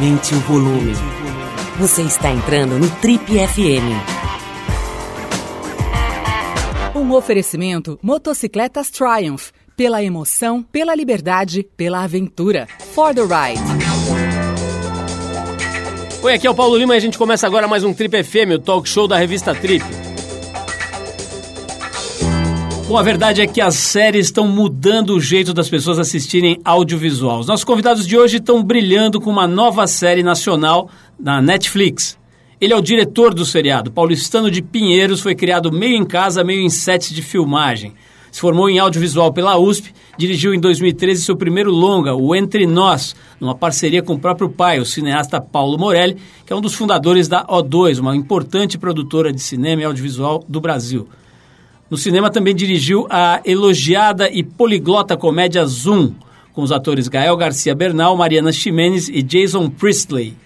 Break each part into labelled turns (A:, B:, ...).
A: Aumente o volume. Você está entrando no Trip FM.
B: Um oferecimento Motocicletas Triumph. Pela emoção, pela liberdade, pela aventura. For the ride.
C: Oi, aqui é o Paulo Lima e a gente começa agora mais um Trip FM, o talk show da revista Trip. Bom, a verdade é que as séries estão mudando o jeito das pessoas assistirem audiovisual. Os nossos convidados de hoje estão brilhando com uma nova série nacional na Netflix. Ele é o diretor do seriado. Paulistano de Pinheiros foi criado meio em casa, meio em sets de filmagem. Se formou em audiovisual pela USP, dirigiu em 2013 seu primeiro longa, o Entre Nós, numa parceria com o próprio pai, o cineasta Paulo Morelli, que é um dos fundadores da O2, uma importante produtora de cinema e audiovisual do Brasil. No cinema também dirigiu a elogiada e poliglota comédia Zoom, com os atores Gael Garcia Bernal, Mariana Ximenes e Jason Priestley.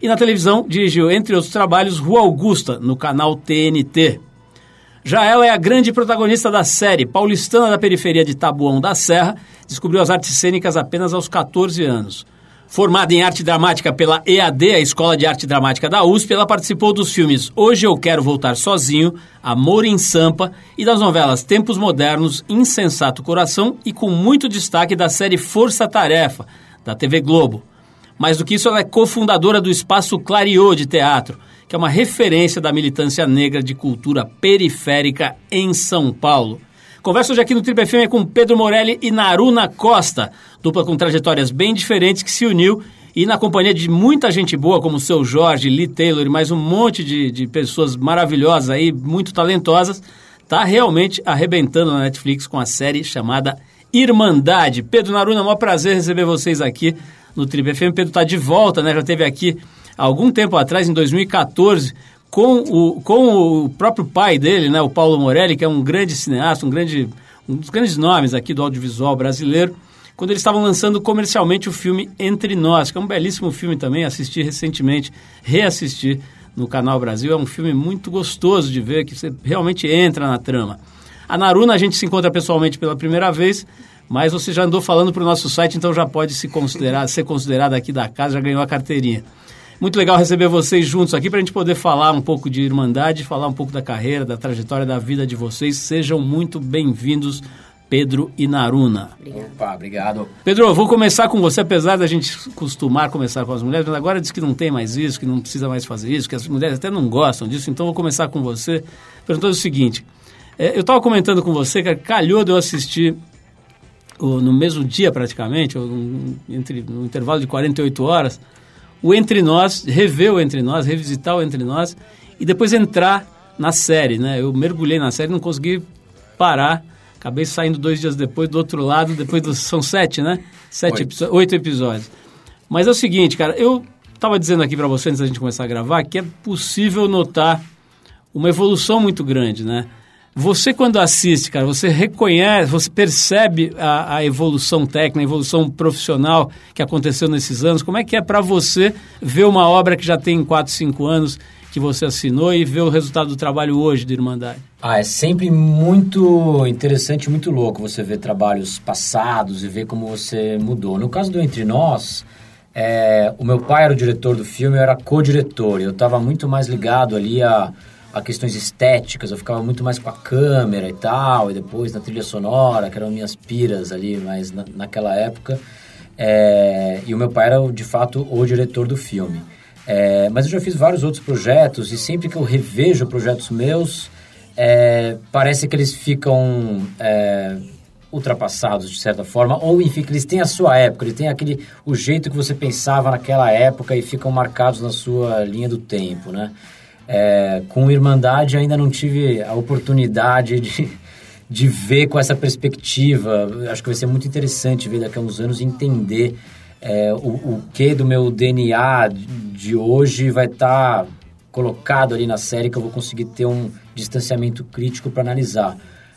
C: E na televisão dirigiu, entre outros trabalhos, Rua Augusta, no canal TNT. Já ela é a grande protagonista da série, paulistana da periferia de Tabuão da Serra, descobriu as artes cênicas apenas aos 14 anos. Formada em arte dramática pela EAD, a Escola de Arte Dramática da USP, ela participou dos filmes Hoje Eu Quero Voltar Sozinho, Amor em Sampa e das novelas Tempos Modernos, Insensato Coração e com muito destaque da série Força Tarefa, da TV Globo. Mais do que isso, ela é cofundadora do Espaço Clariô de Teatro, que é uma referência da militância negra de cultura periférica em São Paulo. Converso hoje aqui no Triple FM com Pedro Morelli e Naruna Costa, dupla com trajetórias bem diferentes que se uniu e na companhia de muita gente boa, como o seu Jorge, Lee Taylor e mais um monte de, de pessoas maravilhosas aí, muito talentosas, tá realmente arrebentando na Netflix com a série chamada Irmandade. Pedro Naruna, é um prazer receber vocês aqui no Triple FM. Pedro está de volta, né? Já esteve aqui há algum tempo atrás, em 2014, com o, com o próprio pai dele, né, o Paulo Morelli, que é um grande cineasta, um, grande, um dos grandes nomes aqui do audiovisual brasileiro, quando eles estavam lançando comercialmente o filme Entre Nós, que é um belíssimo filme também, assisti recentemente, reassisti no Canal Brasil, é um filme muito gostoso de ver, que você realmente entra na trama. A Naruna a gente se encontra pessoalmente pela primeira vez, mas você já andou falando para o nosso site, então já pode se considerar, ser considerado aqui da casa, já ganhou a carteirinha. Muito legal receber vocês juntos aqui para a gente poder falar um pouco de Irmandade, falar um pouco da carreira, da trajetória da vida de vocês. Sejam muito bem-vindos, Pedro e Naruna.
D: Opa, obrigado.
C: Pedro, eu vou começar com você, apesar da gente costumar começar com as mulheres, mas agora diz que não tem mais isso, que não precisa mais fazer isso, que as mulheres até não gostam disso, então vou começar com você, perguntando o seguinte. É, eu estava comentando com você que calhou de eu assistir no mesmo dia praticamente, ou, entre, no intervalo de 48 horas, o Entre Nós, rever o Entre Nós, revisitar o Entre Nós e depois entrar na série, né? Eu mergulhei na série, não consegui parar. Acabei saindo dois dias depois do outro lado, depois dos... São sete, né? Sete oito. oito episódios. Mas é o seguinte, cara, eu estava dizendo aqui para você antes da gente começar a gravar que é possível notar uma evolução muito grande, né? Você, quando assiste, cara, você reconhece, você percebe a, a, evolução técnica, a evolução profissional que aconteceu nesses anos. Como é que é para você ver uma obra que já tem 4, 5 anos que você assinou e ver o resultado do trabalho hoje de Irmandade?
D: Ah, é sempre muito interessante, muito louco você ver trabalhos passados e ver como você mudou. No caso do Entre Nós, é, o meu pai era o diretor do filme, eu era co-diretor. Eu estava muito mais ligado ali a a questões estéticas, eu ficava muito mais com a câmera e tal, e depois na trilha sonora, que eram minhas piras ali, mas na, naquela época. É, e o meu pai era, de fato, o diretor do filme. É, mas eu já fiz vários outros projetos, e sempre que eu revejo projetos meus, é, parece que eles ficam ultrapassados de certa forma, ou enfim, que eles têm a sua época, eles têm aquele, o jeito que você pensava naquela época e ficam marcados na sua linha do tempo, né? É, com Irmandade ainda não tive a oportunidade de, de ver com essa perspectiva. Acho que vai ser muito interessante ver daqui a uns anos entender é, o, o que do meu DNA de hoje vai estar tá colocado ali na série que eu vou conseguir ter um distanciamento crítico para analisar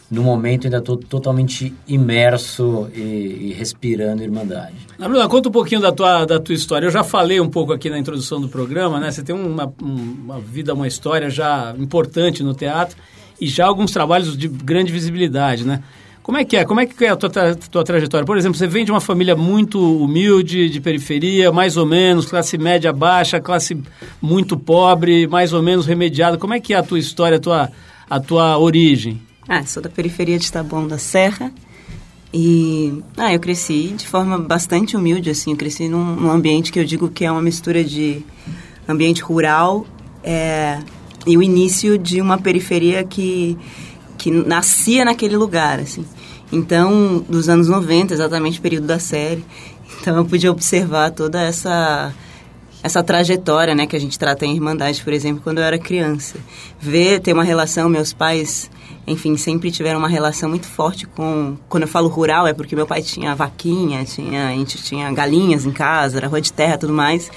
D: no momento ainda estou totalmente imerso e, e, respirando Irmandade.
C: Na Bruna, conta um pouquinho da tua, da tua história. Eu já falei um pouco aqui na introdução do programa, né? Você tem uma, uma vida, uma história já importante no teatro e já alguns trabalhos de grande visibilidade, né? Como é que é? Como é que é a tua, tra tua trajetória? Por exemplo, você vem de uma família muito humilde, de periferia, mais ou menos, classe média baixa, classe muito pobre, mais ou menos remediada. Como é que é a tua história, a tua, a tua origem?
E: Ah, sou da periferia de Taboão da Serra. E ah, eu cresci de forma bastante humilde, assim. Eu cresci num, num ambiente que eu digo que é uma mistura de ambiente rural é, e o início de uma periferia que, que nascia naquele lugar, assim. Então, dos anos 90, exatamente o período da série. Então, eu pude observar toda essa essa trajetória, né, que a gente trata em Irmandade, por exemplo, quando eu era criança. Ver, ter uma relação, meus pais, enfim, sempre tiveram uma relação muito forte com... Quando eu falo rural, é porque meu pai tinha vaquinha, tinha, a gente tinha galinhas em casa, era rua de terra tudo mais.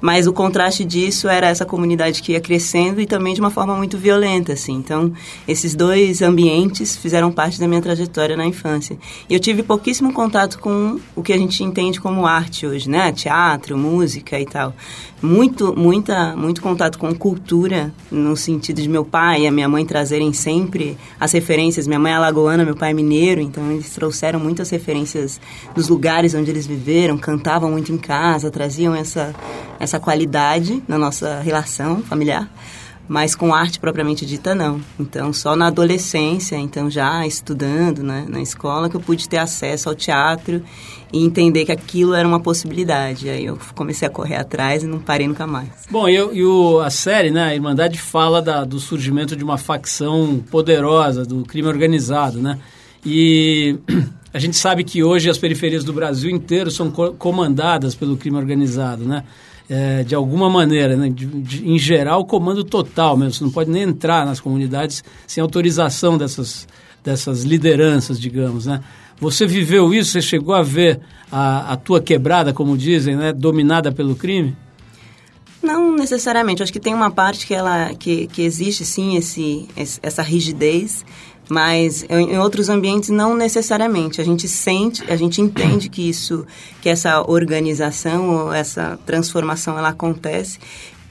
E: Mas o contraste disso era essa comunidade que ia crescendo e também de uma forma muito violenta, assim. Então, esses dois ambientes fizeram parte da minha trajetória na infância. E eu tive pouquíssimo contato com o que a gente entende como arte hoje, né? Teatro, música e tal. Muito, muita, muito contato com cultura, no sentido de meu pai e a minha mãe trazerem sempre as referências. Minha mãe é alagoana, meu pai é mineiro, então eles trouxeram muitas referências dos lugares onde eles viveram, cantavam muito em casa, traziam essa essa qualidade na nossa relação familiar, mas com arte propriamente dita não. Então, só na adolescência, então já estudando né, na escola, que eu pude ter acesso ao teatro e entender que aquilo era uma possibilidade. Aí eu comecei a correr atrás e não parei nunca mais.
C: Bom, e, e o, a série, né, a Irmandade, fala da, do surgimento de uma facção poderosa do crime organizado, né? E a gente sabe que hoje as periferias do Brasil inteiro são co comandadas pelo crime organizado, né? É, de alguma maneira, né, de, de, em geral, comando total mesmo. Você não pode nem entrar nas comunidades sem autorização dessas, dessas lideranças, digamos, né? Você viveu isso? Você chegou a ver a, a tua quebrada, como dizem, né, dominada pelo crime?
E: Não necessariamente. Acho que tem uma parte que ela que, que existe sim esse, essa rigidez, mas em outros ambientes não necessariamente. A gente sente, a gente entende que isso, que essa organização ou essa transformação ela acontece.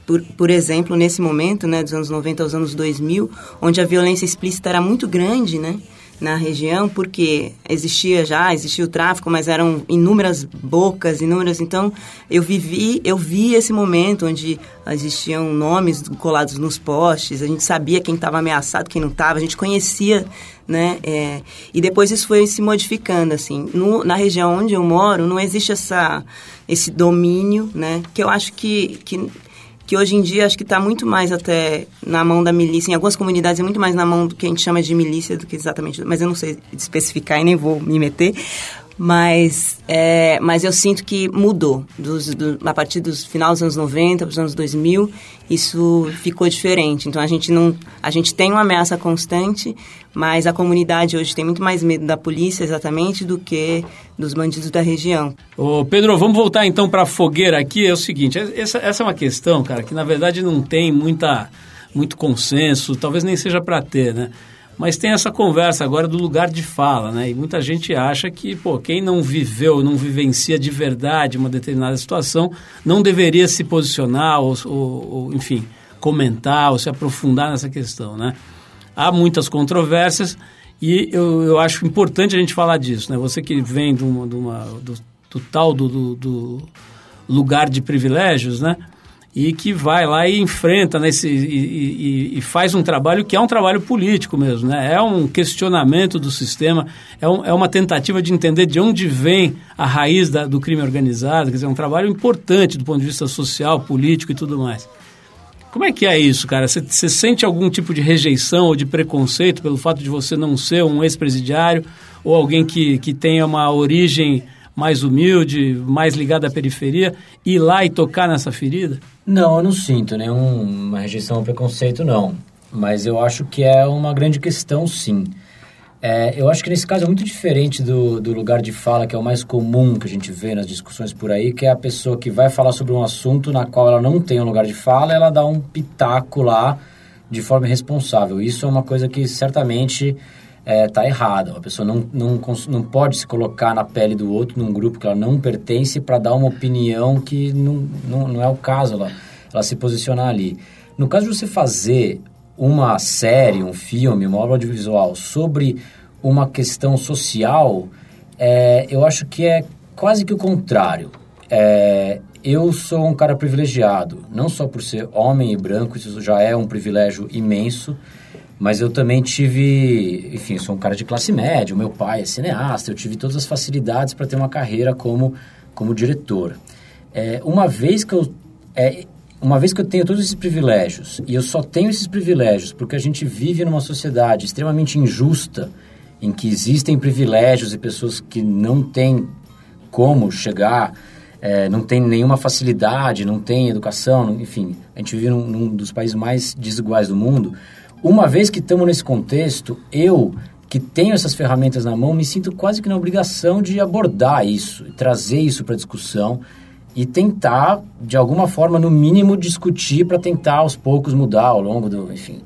E: Por, por exemplo, nesse momento, né, dos anos 90 aos anos 2000, onde a violência explícita era muito grande, né? Na região, porque existia já, existia o tráfico, mas eram inúmeras bocas, inúmeras. Então, eu vivi, eu vi esse momento onde existiam nomes colados nos postes, a gente sabia quem estava ameaçado, quem não estava, a gente conhecia, né? É, e depois isso foi se modificando, assim. No, na região onde eu moro, não existe essa, esse domínio, né? Que eu acho que, que que hoje em dia acho que está muito mais até na mão da milícia. Em algumas comunidades é muito mais na mão do que a gente chama de milícia do que exatamente. Mas eu não sei especificar e nem vou me meter. Mas, é, mas eu sinto que mudou. Dos, do, a partir dos final dos anos 90 para os anos 2000, isso ficou diferente. Então, a gente, não, a gente tem uma ameaça constante, mas a comunidade hoje tem muito mais medo da polícia, exatamente, do que dos bandidos da região.
C: Ô, Pedro, vamos voltar então para a fogueira aqui. É o seguinte, essa, essa é uma questão, cara, que na verdade não tem muita, muito consenso, talvez nem seja para ter, né? Mas tem essa conversa agora do lugar de fala, né? E muita gente acha que, pô, quem não viveu, não vivencia de verdade uma determinada situação, não deveria se posicionar ou, ou, ou enfim, comentar ou se aprofundar nessa questão, né? Há muitas controvérsias e eu, eu acho importante a gente falar disso, né? Você que vem de uma, de uma do, do, tal do, do, do lugar de privilégios, né? E que vai lá e enfrenta né, esse, e, e, e, faz um trabalho que é um trabalho político mesmo, né? é um questionamento do sistema, é, um, é uma tentativa de entender de onde vem a raiz da, do crime organizado, quer dizer, é um trabalho importante do ponto de vista social, político e tudo mais. Como é que é isso, cara? Você sente algum tipo de rejeição ou de preconceito pelo fato de você não ser um ex-presidiário ou alguém que, que tenha uma origem mais humilde, mais ligada à periferia, ir lá e tocar nessa ferida?
D: Não, eu não sinto nenhuma rejeição ou preconceito, não. Mas eu acho que é uma grande questão, sim. É, eu acho que nesse caso é muito diferente do, do lugar de fala, que é o mais comum que a gente vê nas discussões por aí, que é a pessoa que vai falar sobre um assunto na qual ela não tem um lugar de fala, ela dá um pitaco lá de forma irresponsável. Isso é uma coisa que certamente está é, tá errada. A pessoa não, não, não pode se colocar na pele do outro, num grupo que ela não pertence, para dar uma opinião que não, não, não é o caso ela, ela se posicionar ali. No caso de você fazer uma série, um filme, uma obra audiovisual sobre uma questão social, é, eu acho que é quase que o contrário. É, eu sou um cara privilegiado, não só por ser homem e branco, isso já é um privilégio imenso, mas eu também tive, enfim, sou um cara de classe média, meu pai é cineasta, eu tive todas as facilidades para ter uma carreira como, como diretor. É, uma vez que eu é, uma vez que eu tenho todos esses privilégios e eu só tenho esses privilégios porque a gente vive numa sociedade extremamente injusta em que existem privilégios e pessoas que não têm como chegar, é, não tem nenhuma facilidade, não tem educação, enfim, a gente vive num, num dos países mais desiguais do mundo. Uma vez que estamos nesse contexto, eu que tenho essas ferramentas na mão, me sinto quase que na obrigação de abordar isso, trazer isso para discussão e tentar, de alguma forma, no mínimo, discutir para tentar aos poucos mudar ao longo do. Enfim,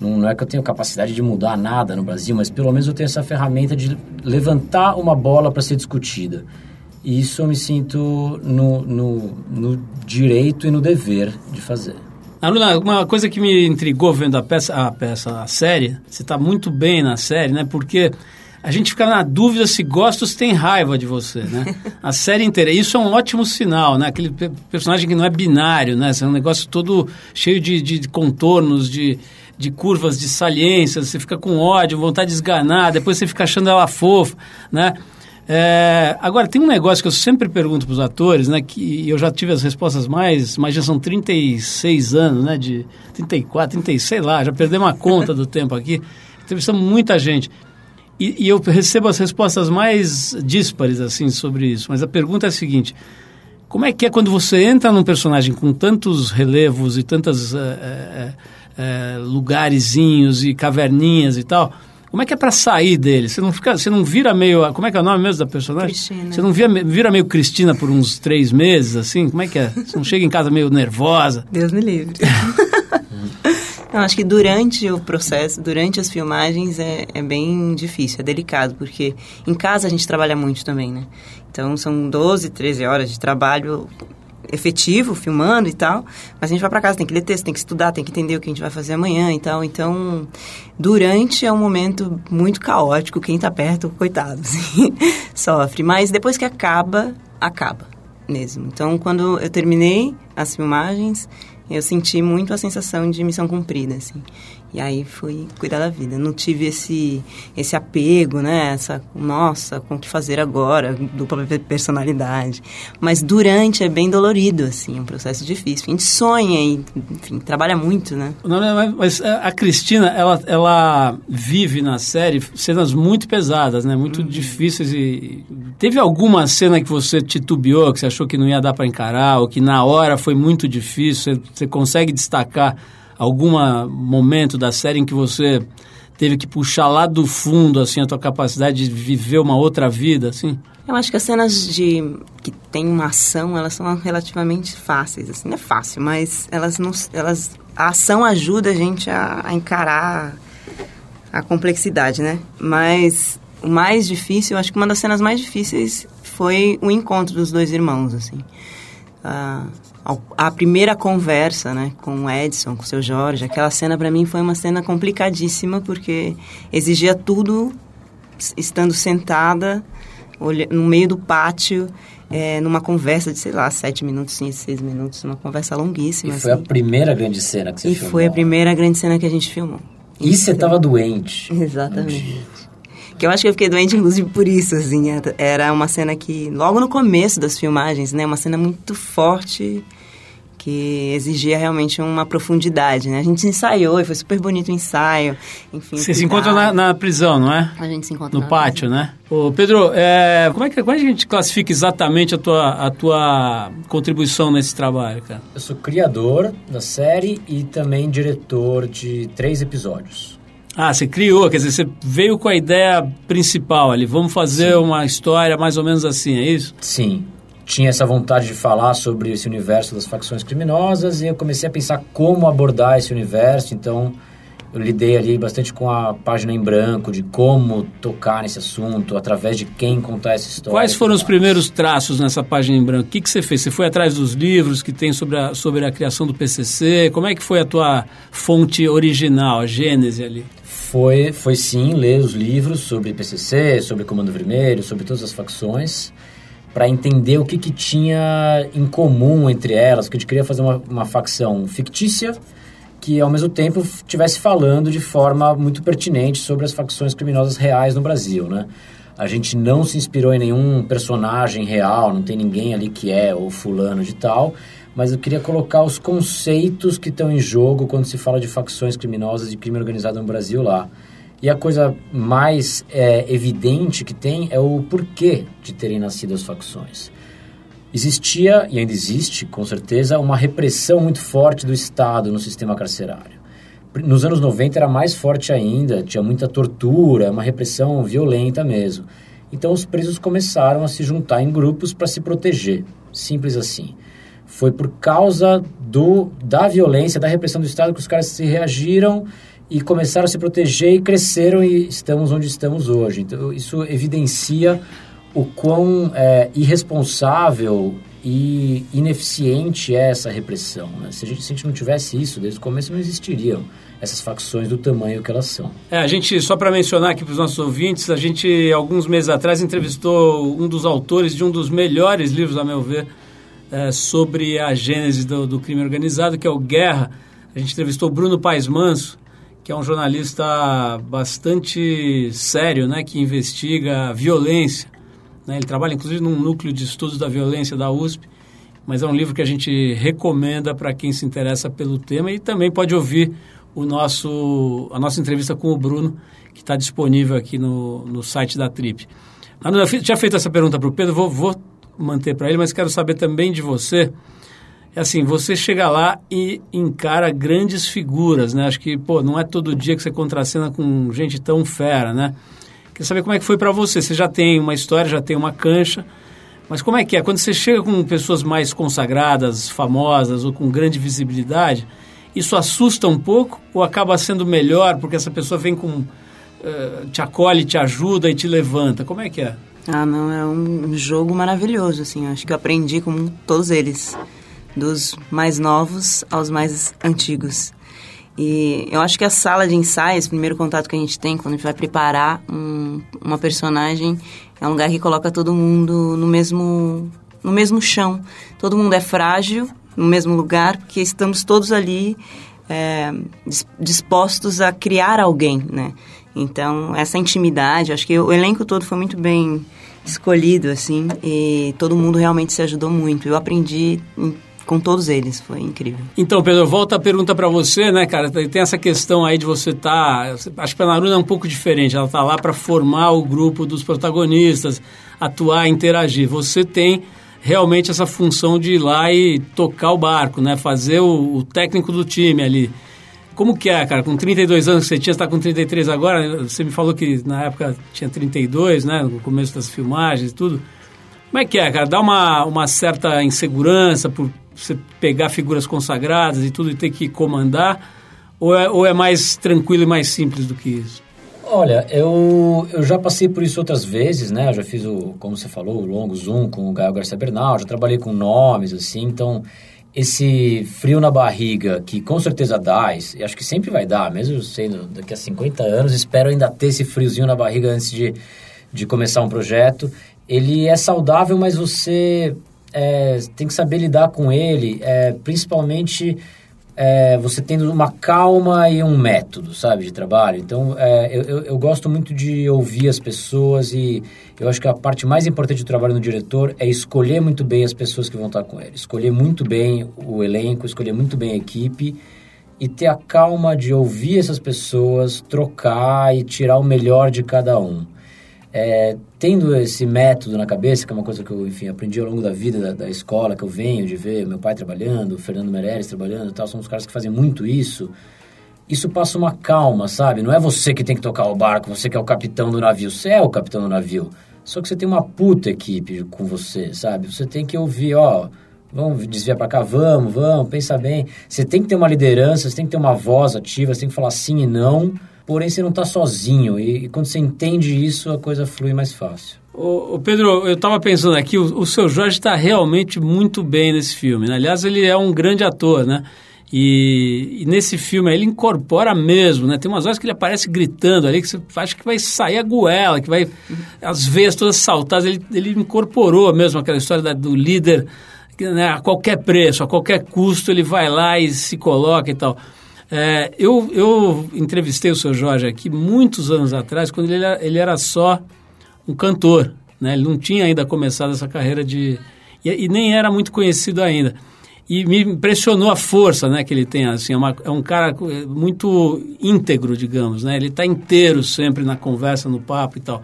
D: não, é que eu tenho capacidade de mudar nada no Brasil, mas pelo menos eu tenho essa ferramenta de levantar uma bola para ser discutida. E isso eu me sinto no, no, no direito e no dever de fazer.
C: Aluna, uma coisa que me intrigou vendo a peça, a peça, a série, você está muito bem na série, né? Porque a gente fica na dúvida se se tem raiva de você, né? A série inteira. Isso é um ótimo sinal, né? Aquele personagem que não é binário, né? É um negócio todo cheio de, de contornos, de, de curvas, de saliências. Você fica com ódio, vontade de esganar, depois você fica achando ela fofa, né? É, agora, tem um negócio que eu sempre pergunto para os atores, né? Que eu já tive as respostas mais, mas já são 36 anos, né? De 34, 36, sei lá, já perdemos uma conta do tempo aqui. Entrevistamos muita gente. E, e, eu recebo as respostas mais díspares, assim, sobre isso. Mas a pergunta é a seguinte... Como é que é quando você entra num personagem com tantos relevos e tantos é, é, lugarzinhos e caverninhas e tal... Como é que é para sair dele? Você não fica, você não vira meio, como é que é o nome mesmo da personagem?
E: Cristina.
C: Você não vira, vira meio Cristina por uns três meses, assim? Como é que é? Você não chega em casa meio nervosa?
E: Deus me livre. Não, acho que durante o processo, durante as filmagens é, é bem difícil, é delicado, porque em casa a gente trabalha muito também, né? Então são 12, 13 horas de trabalho efetivo, filmando e tal, mas a gente vai para casa, tem que ler texto, tem que estudar, tem que entender o que a gente vai fazer amanhã e tal. Então, durante é um momento muito caótico, quem está perto, coitado, assim, sofre. Mas depois que acaba, acaba mesmo. Então, quando eu terminei as filmagens, eu senti muito a sensação de missão cumprida, assim. E aí fui cuidar da vida. Não tive esse, esse apego, né? Essa, nossa, com o que fazer agora? Dupla personalidade. Mas durante é bem dolorido, assim, é um processo difícil. A gente sonha e, enfim, trabalha muito, né?
C: Não, não, mas a Cristina, ela, ela vive na série cenas muito pesadas, né? Muito uhum. difíceis e... Teve alguma cena que você titubeou, que você achou que não ia dar para encarar, ou que na hora foi muito difícil? Você, você consegue destacar algum momento da série em que você teve que puxar lá do fundo assim a tua capacidade de viver uma outra vida assim?
E: Eu acho que as cenas de que tem uma ação, elas são relativamente fáceis, assim, não é fácil, mas elas não elas a ação ajuda a gente a, a encarar a complexidade, né? Mas o mais difícil, eu acho que uma das cenas mais difíceis foi o encontro dos dois irmãos, assim. Uh, a primeira conversa, né, com o Edson, com o seu Jorge, aquela cena para mim foi uma cena complicadíssima porque exigia tudo estando sentada no meio do pátio, é, numa conversa de, sei lá, sete minutos, seis minutos, uma conversa longuíssima.
D: E foi
E: assim.
D: a primeira grande cena que você
E: e
D: filmou.
E: E foi a primeira grande cena que a gente filmou.
D: E você estava doente.
E: Exatamente. Que eu acho que eu fiquei doente, inclusive, por isso, assim. Era uma cena que, logo no começo das filmagens, né? Uma cena muito forte que exigia realmente uma profundidade, né? A gente ensaiou e foi super bonito o ensaio, enfim.
C: Você se encontra na, na, prisão, não é?
E: A gente se encontra
C: No pátio, prisão. né? Ô, Pedro, é, como, é que, como é que a gente classifica exatamente a tua, a tua contribuição nesse trabalho, cara?
D: Eu sou criador da série e também diretor de três episódios.
C: Ah, você criou, quer dizer, você veio com a ideia principal ali, vamos fazer Sim. uma história mais ou menos assim, é isso?
D: Sim, tinha essa vontade de falar sobre esse universo das facções criminosas e eu comecei a pensar como abordar esse universo, então eu lidei ali bastante com a página em branco de como tocar nesse assunto, através de quem contar essa história.
C: Quais foram os primeiros traços nessa página em branco? O que, que você fez? Você foi atrás dos livros que tem sobre a, sobre a criação do PCC? Como é que foi a tua fonte original, a gênese ali?
D: foi, foi sim ler os livros sobre PCC, sobre Comando Vermelho, sobre todas as facções, para entender o que, que tinha em comum entre elas, que a gente queria fazer uma, uma facção fictícia que ao mesmo tempo estivesse falando de forma muito pertinente sobre as facções criminosas reais no Brasil, né? A gente não se inspirou em nenhum personagem real, não tem ninguém ali que é ou fulano de tal, mas eu queria colocar os conceitos que estão em jogo quando se fala de facções criminosas e crime organizado no Brasil lá. E a coisa mais é, evidente que tem é o porquê de terem nascido as facções. Existia, e ainda existe, com certeza, uma repressão muito forte do Estado no sistema carcerário. Nos anos 90 era mais forte ainda, tinha muita tortura, uma repressão violenta mesmo. Então os presos começaram a se juntar em grupos para se proteger. Simples assim foi por causa do, da violência, da repressão do Estado que os caras se reagiram e começaram a se proteger e cresceram e estamos onde estamos hoje. Então, isso evidencia o quão é, irresponsável e ineficiente é essa repressão. Né? Se, a gente, se a gente não tivesse isso, desde o começo não existiriam essas facções do tamanho que elas são.
C: É, a gente, só para mencionar aqui para os nossos ouvintes, a gente, alguns meses atrás, entrevistou um dos autores de um dos melhores livros, a meu ver, é, sobre a gênese do, do, crime organizado, que é o Guerra. A gente entrevistou Bruno Paes Manso, que é um jornalista bastante sério, né, que investiga violência. Né? Ele trabalha, inclusive, num núcleo de estudos da violência da USP, mas é um livro que a gente recomenda para quem se interessa pelo tema e também pode ouvir o nosso, a nossa entrevista com o Bruno, que está disponível aqui no, no site da Trip. Eu tinha feito essa pergunta para o Pedro, vou, vou manter para ele, mas quero saber também de você. É assim, você chega lá e encara grandes figuras, né? Acho que, pô, não é todo dia que você contracena com gente tão fera, né? Queria saber como é que foi para você. Você já tem uma história, já tem uma cancha, mas como é que é? Quando você chega com pessoas mais consagradas, famosas ou com grande visibilidade, isso assusta um pouco ou acaba sendo melhor porque essa pessoa vem com... Uh, te acolhe, te ajuda e te levanta? Como é que é?
E: Ah, não, é um jogo maravilhoso, assim. Acho que eu aprendi com todos eles, dos mais novos aos mais antigos. E eu acho que a sala de ensaios, o primeiro contato que a gente tem quando a gente vai preparar um, uma personagem, é um lugar que coloca todo mundo no mesmo, no mesmo chão. Todo mundo é frágil no mesmo lugar, porque estamos todos ali é, dispostos a criar alguém, né? Então, essa intimidade, acho que o elenco todo foi muito bem escolhido, assim, e todo mundo realmente se ajudou muito. Eu aprendi com todos eles, foi incrível.
C: Então, Pedro, volta a pergunta para você, né, cara? Tem essa questão aí de você estar. Tá, acho que a Naruna é um pouco diferente, ela está lá para formar o grupo dos protagonistas, atuar, interagir. Você tem realmente essa função de ir lá e tocar o barco, né? Fazer o, o técnico do time ali. Como que é, cara? Com 32 anos que você tinha, está com 33 agora, você me falou que na época tinha 32, né? No começo das filmagens e tudo. Como é que é, cara? Dá uma, uma certa insegurança por você pegar figuras consagradas e tudo e ter que comandar? Ou é, ou é mais tranquilo e mais simples do que isso?
D: Olha, eu, eu já passei por isso outras vezes, né? Eu já fiz o, como você falou, o longo Zoom com o Gael Garcia Bernal, já trabalhei com nomes, assim, então esse frio na barriga, que com certeza dá, e acho que sempre vai dar, mesmo sendo daqui a 50 anos, espero ainda ter esse friozinho na barriga antes de, de começar um projeto. Ele é saudável, mas você é, tem que saber lidar com ele, é, principalmente é, você tendo uma calma e um método, sabe, de trabalho. Então, é, eu, eu, eu, gosto muito de ouvir as pessoas e eu acho que a parte mais importante do trabalho no diretor é escolher muito bem as pessoas que vão estar com ele. Escolher muito bem o elenco, escolher muito bem a equipe e ter a calma de ouvir essas pessoas, trocar e tirar o melhor de cada um. É, tendo esse método na cabeça, que é uma coisa que eu, enfim, aprendi ao longo da vida da, da, escola, que eu venho de ver meu pai trabalhando, o Fernando Meirelles trabalhando e tal, são os caras que fazem muito isso. Isso passa uma calma, sabe? Não é você que tem que tocar o barco, você que é o capitão do navio. Você é o capitão do navio. Só que você tem uma puta equipe com você, sabe? Você tem que ouvir, ó, vamos desviar para cá, vamos, vamos, pensa bem. Você tem que ter uma liderança, você tem que ter uma voz ativa, você tem que falar sim e não porém você não está sozinho. E, e, quando você entende isso, a coisa flui mais fácil.
C: O, Pedro, eu estava pensando aqui, o, o seu Jorge está realmente muito bem nesse filme. Né? Aliás, ele é um grande ator, né? E, e, nesse filme ele incorpora mesmo, né? Tem umas horas que ele aparece gritando ali, que você acha que vai sair a goela, que vai... As veias todas saltadas. Ele, ele incorporou mesmo aquela história da, do líder, né? a qualquer preço, a qualquer custo, ele vai lá e se coloca e tal. É, eu, eu entrevistei o seu Jorge aqui muitos anos atrás, quando ele era, ele era só um cantor, né? Ele não tinha ainda começado essa carreira de... e, e nem era muito conhecido ainda e me impressionou a força né, que ele tem. Assim, é, uma, é um cara muito íntegro, digamos. Né? Ele está inteiro sempre na conversa, no papo e tal.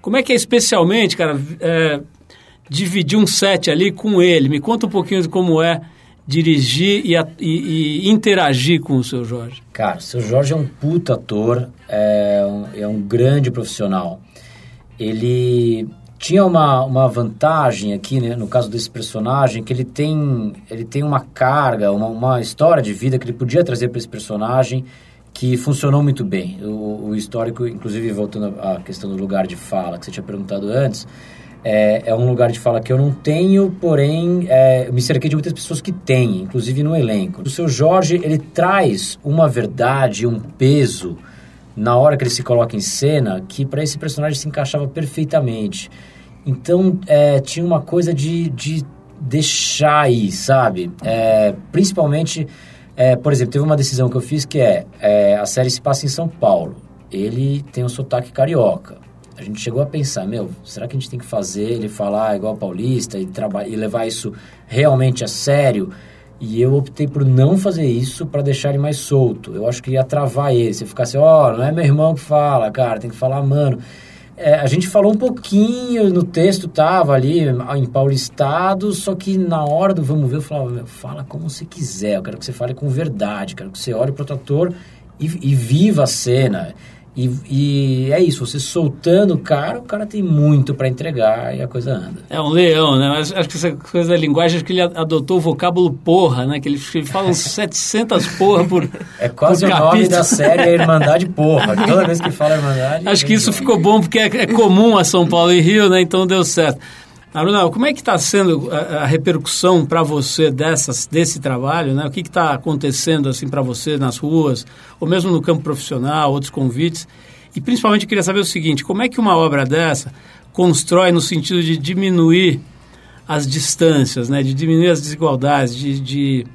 C: Como é que é especialmente, cara, é, dividir um set ali com ele? Me conta um pouquinho de como é dirigir e, e, e, interagir com o seu Jorge.
D: Cara, o seu Jorge é um puta ator, é um, é um grande profissional. Ele tinha uma, uma vantagem aqui, né, no caso desse personagem, que ele tem, ele tem uma carga, uma, uma história de vida que ele podia trazer para esse personagem que funcionou muito bem. O, o, histórico, inclusive voltando à questão do lugar de fala que você tinha perguntado antes, é, é um lugar de fala que eu não tenho, porém é, eu me cerquei de muitas pessoas que têm, inclusive no elenco. O seu Jorge, ele traz uma verdade, um peso na hora que ele se coloca em cena que para esse personagem se encaixava perfeitamente. Então, é, tinha uma coisa de, de deixar aí, sabe? É, principalmente, é, por exemplo, teve uma decisão que eu fiz que é, é, a série se passa em São Paulo. Ele tem um sotaque carioca. A gente chegou a pensar, meu, será que a gente tem que fazer ele falar igual paulista e, e levar isso realmente a sério? E eu optei por não fazer isso para deixar ele mais solto. Eu acho que ia travar ele. Se ficasse, ó, oh, não é meu irmão que fala, cara, tem que falar, mano. É, a gente falou um pouquinho no texto, tava ali em paulistado, só que na hora do vamos ver, eu falava, fala como você quiser, eu quero que você fale com verdade, quero que você olhe para o ator e, e viva a cena. E, e, é isso, você soltando o cara, o cara tem muito para entregar e a coisa anda.
C: É um leão, né? Mas acho que essa coisa da linguagem, acho que ele adotou o vocábulo porra, né? Que ele, ele fala uns 700 porra por
D: É quase
C: por
D: o nome da série, é Irmandade Porra. Toda vez que fala Irmandade...
C: Acho que isso ficou bom porque é, é comum a São Paulo e Rio, né? Então deu certo. Aruna, como é que está sendo a, a repercussão para você dessas, desse trabalho? Né? O que está acontecendo assim para você nas ruas, ou mesmo no campo profissional, outros convites? E principalmente eu queria saber o seguinte, como é que uma obra dessa constrói no sentido de diminuir as distâncias, né? de diminuir as desigualdades, de, de,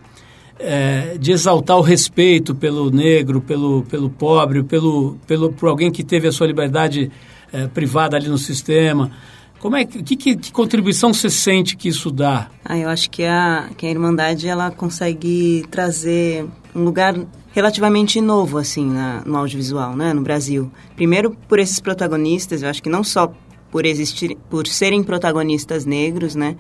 C: é, de exaltar o respeito pelo negro, pelo, pelo pobre, pelo, pelo, por alguém que teve a sua liberdade é, privada ali no sistema. Como é que, que, que, contribuição você sente que isso dá?
E: Ah, eu acho que a, que a Irmandade ela consegue trazer um lugar relativamente novo assim na, no audiovisual, né, no Brasil. Primeiro por esses protagonistas, eu acho que não só por existir, por serem protagonistas negros, né,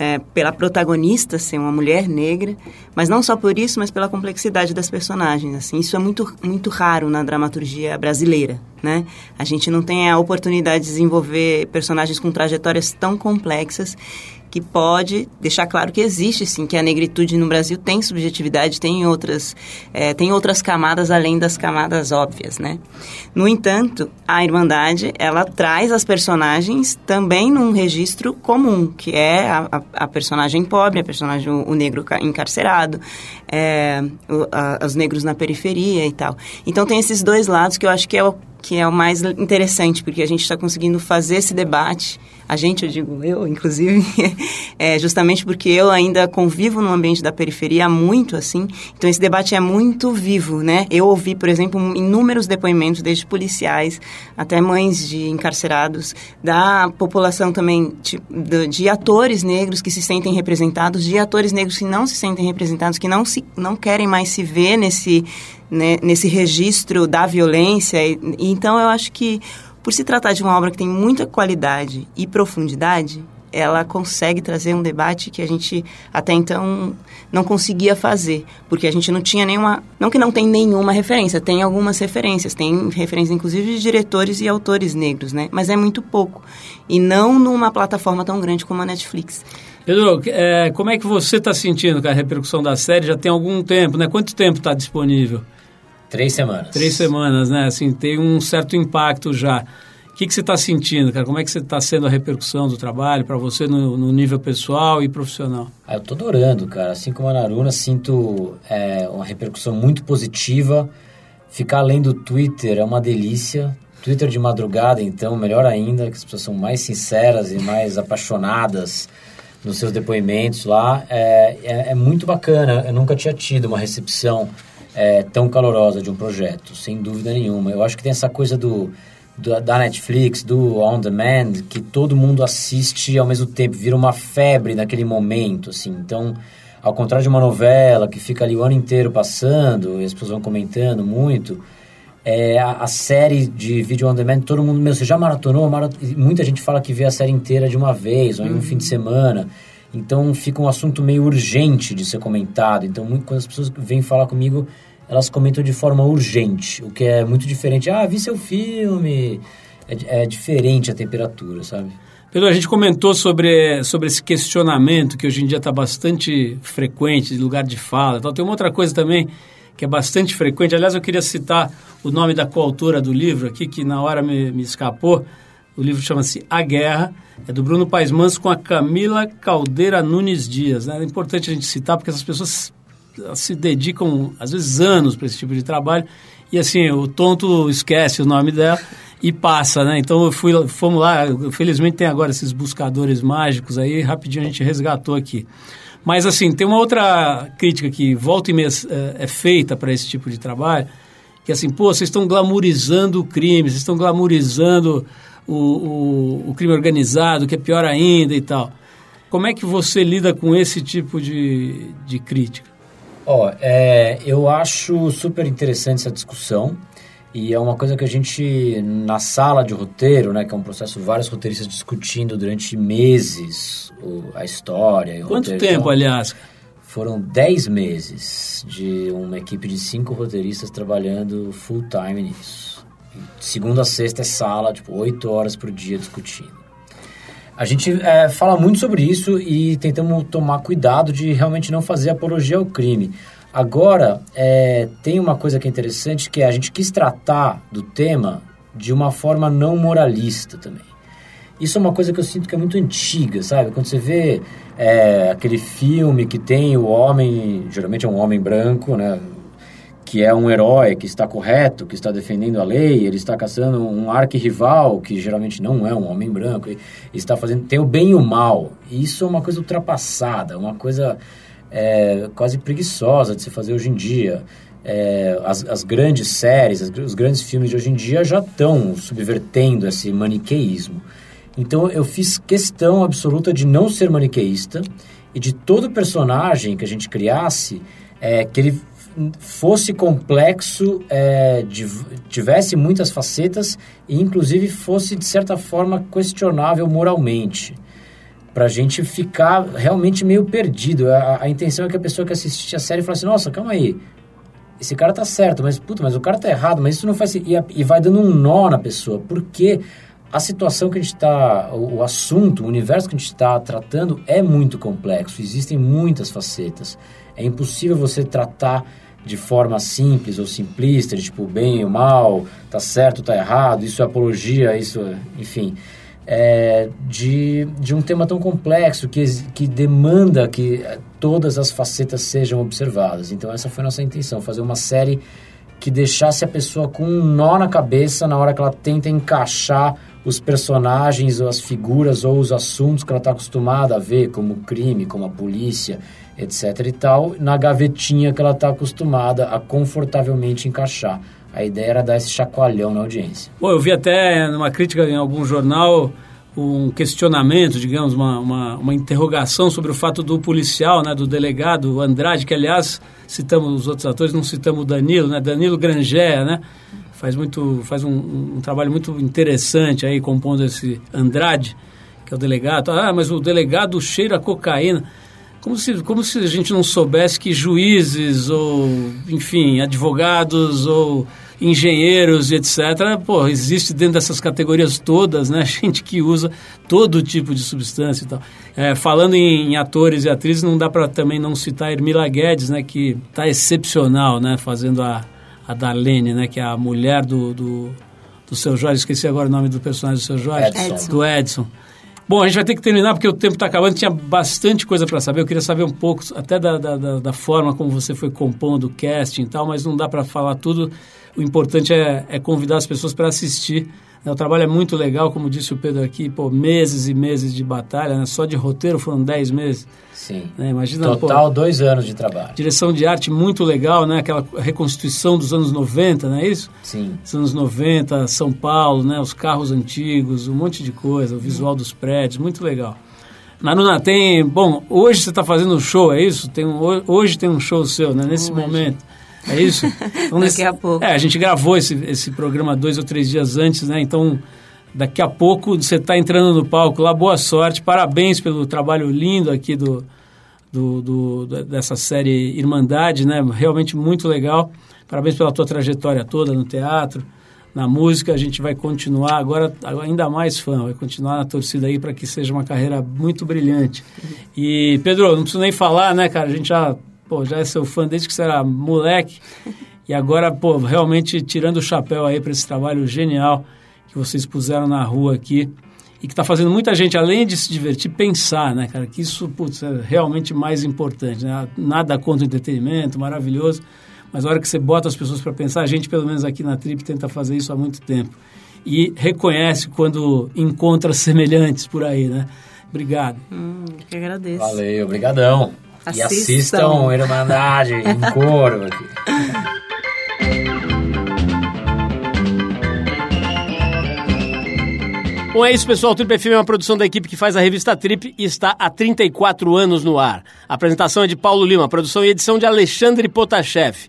E: é, pela protagonista ser uma mulher negra, mas não só por isso, mas pela complexidade das personagens. Assim, isso é muito, muito raro na dramaturgia brasileira, né? A gente não tem a oportunidade de desenvolver personagens com trajetórias tão complexas que pode deixar claro que existe sim que a negritude no Brasil tem subjetividade, tem outras, é, tem outras camadas além das camadas óbvias, né? No entanto, a Irmandade ela traz as personagens também num registro comum, que é a, a, a personagem pobre, a personagem o, negro encarcerado, é, o, a, os negros na periferia e tal. Então tem esses dois lados que eu acho que é o que é o mais interessante, porque a gente está conseguindo fazer esse debate a gente, eu digo eu, inclusive, é justamente porque eu ainda convivo no ambiente da periferia muito, assim, então esse debate é muito vivo, né? Eu ouvi, por exemplo, inúmeros depoimentos, desde policiais até mães de encarcerados, da população também, de, de, atores negros que se sentem representados, de atores negros que não se sentem representados, que não, se, não querem mais se ver nesse, né, nesse registro da violência. E, então, eu acho que por se tratar de uma obra que tem muita qualidade e profundidade, ela consegue trazer um debate que a gente até então não conseguia fazer, porque a gente não tinha nenhuma, não que não tem nenhuma referência, tem algumas referências, tem referências inclusive de diretores e autores negros, né? Mas é muito pouco e não numa plataforma tão grande como a Netflix.
C: Pedro, é, como é que você está sentindo com a repercussão da série? Já tem algum tempo, né? Quanto tempo está disponível?
D: Três semanas.
C: Três semanas, né? Assim, tem um certo impacto já. O que, que você está sentindo, cara? Como é que você está sendo a repercussão do trabalho para você no, no, nível pessoal e profissional?
D: Ah, eu tô adorando, cara. Assim como a Naruna, sinto é, uma repercussão muito positiva. Ficar lendo Twitter é uma delícia. Twitter de madrugada, então, melhor ainda, que as pessoas são mais sinceras e mais apaixonadas nos seus depoimentos lá. É, é, é muito bacana. Eu nunca tinha tido uma recepção é, tão calorosa de um projeto, sem dúvida nenhuma. Eu acho que tem essa coisa do do, da Netflix, do On Demand, que todo mundo assiste ao mesmo tempo, vira uma febre naquele momento, assim. Então, ao contrário de uma novela que fica ali o ano inteiro passando, e as pessoas vão comentando muito, é, a, a, série de vídeo on demand, todo mundo, meu, você já maratonou? Marat... Muita gente fala que vê a série inteira de uma vez, ou em um uhum. fim de semana. Então, fica um assunto meio urgente de ser comentado. Então, muito, quando as pessoas vêm falar comigo, elas comentam de forma urgente, o que é muito diferente. Ah, vi seu filme. É, é diferente a temperatura, sabe?
C: Pedro, a gente comentou sobre, sobre esse questionamento que hoje em dia está bastante frequente, de lugar de fala. Então, tem uma outra coisa também que é bastante frequente. Aliás, eu queria citar o nome da coautora do livro aqui, que na hora me, me escapou. O livro chama-se A Guerra, é do Bruno Paes Manso com a Camila Caldeira Nunes Dias. É importante a gente citar porque essas pessoas se dedicam, às vezes, anos para esse tipo de trabalho. E assim, o tonto esquece o nome dela e passa, né? Então eu fui, fomos lá, felizmente tem agora esses buscadores mágicos aí, rapidinho a gente resgatou aqui. Mas assim, tem uma outra crítica que volta e meia é, é feita para esse tipo de trabalho, que é assim, pô, vocês estão glamorizando o crime, vocês estão glamorizando o, o, o crime organizado, que é pior ainda e tal. Como é que você lida com esse tipo de, de crítica?
D: Ó, oh, é, eu acho super interessante essa discussão e é uma coisa que a gente, na sala de roteiro, né, que é um processo, vários roteiristas discutindo durante meses o, a história.
C: Quanto roteiro, tempo, então, aliás?
D: Foram 10 meses de uma equipe de cinco roteiristas trabalhando full time nisso. Segunda a sexta é sala, tipo, 8 horas por dia discutindo. A gente é, fala muito sobre isso e tentamos tomar cuidado de realmente não fazer apologia ao crime. Agora, é, tem uma coisa que é interessante, que é a gente quis tratar do tema de uma forma não moralista também. Isso é uma coisa que eu sinto que é muito antiga, sabe? Quando você vê é, aquele filme que tem o homem, geralmente é um homem branco, né? Que é um herói que está correto, que está defendendo a lei, ele está caçando um arquirrival, que geralmente não é um homem branco, ele está fazendo, tem o bem e o mal. E isso é uma coisa ultrapassada, uma coisa é, quase preguiçosa de se fazer hoje em dia. É, as, as, grandes séries, as, os grandes filmes de hoje em dia já estão subvertendo esse maniqueísmo. Então eu fiz questão absoluta de não ser maniqueísta e de todo personagem que a gente criasse, é, que ele fosse complexo, é, tivesse muitas facetas e, inclusive, fosse, de certa forma, questionável moralmente. Para a gente ficar realmente meio perdido. A, a, intenção é que a pessoa que assiste a série fale assim: nossa, calma aí, esse cara tá certo, mas puta, mas o cara tá errado, mas isso não faz. E, e vai dando um nó na pessoa, porque a situação que a gente está, o, assunto, o universo que a gente está tratando é muito complexo, existem muitas facetas. É impossível você tratar de forma simples ou simplista, de tipo bem ou mal, tá certo, tá errado, isso é apologia, isso, enfim, é, de, de um tema tão complexo que, que demanda que todas as facetas sejam observadas. Então essa foi nossa intenção, fazer uma série que deixasse a pessoa com um nó na cabeça na hora que ela tenta encaixar os personagens ou as figuras ou os assuntos que ela está acostumada a ver, como crime, como a polícia, etc e tal, na gavetinha que ela está acostumada a confortavelmente encaixar. A ideia era dar esse chacoalhão na audiência.
C: Bom, eu vi até numa crítica em algum jornal um questionamento, digamos, uma, uma, uma, interrogação sobre o fato do policial, né, do delegado Andrade, que aliás citamos os outros atores, não citamos o Danilo, né, Danilo Grangé, né, faz muito, faz um, um, trabalho muito interessante aí compondo esse Andrade, que é o delegado. Ah, mas o delegado cheira cocaína. Como se, como se a gente não soubesse que juízes ou, enfim, advogados ou engenheiros etc. Pô, existe dentro dessas categorias todas, né? Gente que usa todo tipo de substância e tal. É, falando em, em, atores e atrizes, não dá para também não citar Ermila Guedes, né? Que está excepcional, né? Fazendo a, a Darlene, né? Que é a mulher do, do, do seu Jorge, esqueci agora o nome do personagem do seu Jorge.
D: Edson.
C: Do Edson. Bom, a gente vai ter que terminar porque o tempo está acabando. Tinha bastante coisa para saber. Eu queria saber um pouco até da, da, da, forma como você foi compondo o casting e tal, mas não dá para falar tudo. O importante é, é convidar as pessoas para assistir o trabalho é muito legal, como disse o Pedro aqui, pô, meses e meses de batalha, né? Só de roteiro foram 10 meses.
D: Sim.
C: Né? Imagina,
D: Total,
C: pô,
D: dois anos de trabalho.
C: Direção de arte muito legal, né? Aquela reconstituição dos anos 90, não é isso?
D: Sim.
C: Dos anos 90, São Paulo, né? Os carros antigos, um monte de coisa, o visual dos prédios, muito legal. Naruna, tem... Bom, hoje você está fazendo um show, é isso? Tem um, hoje tem um show seu, né? Nesse hoje. momento. É isso?
E: Então, daqui a pouco.
C: É, a gente gravou esse, esse programa dois ou três dias antes, né? Então, daqui a pouco você está entrando no palco lá. Boa sorte, parabéns pelo trabalho lindo aqui do, do, do, dessa série Irmandade, né? Realmente muito legal. Parabéns pela tua trajetória toda no teatro, na música. A gente vai continuar agora, ainda mais fã, vai continuar na torcida aí para que seja uma carreira muito brilhante. E, Pedro, não preciso nem falar, né, cara? A gente já pô, já é seu fã desde que você era moleque. E agora, pô, realmente tirando o chapéu aí para esse trabalho genial que vocês puseram na rua aqui e que está fazendo muita gente, além de se divertir, pensar, né, cara? Que isso, putz, é realmente mais importante, né? Nada contra o entretenimento, maravilhoso, mas a hora que você bota as pessoas para pensar, a gente, pelo menos aqui na Trip, tenta fazer isso há muito tempo. E reconhece quando encontra semelhantes por aí, né? Obrigado.
E: Hum, que agradeço.
D: Valeu, obrigadão.
E: Assistam.
D: E assistam Irmandade em coro aqui.
C: Bom, é isso, pessoal. O Trip FM é uma produção da equipe que faz a revista Trip e está há 34 anos no ar. A apresentação é de Paulo Lima, produção e edição de Alexandre Potashev.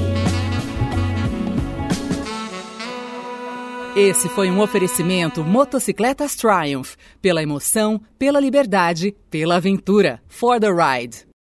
B: Esse foi um oferecimento Motocicletas Triumph. Pela emoção, pela liberdade, pela aventura. For the ride.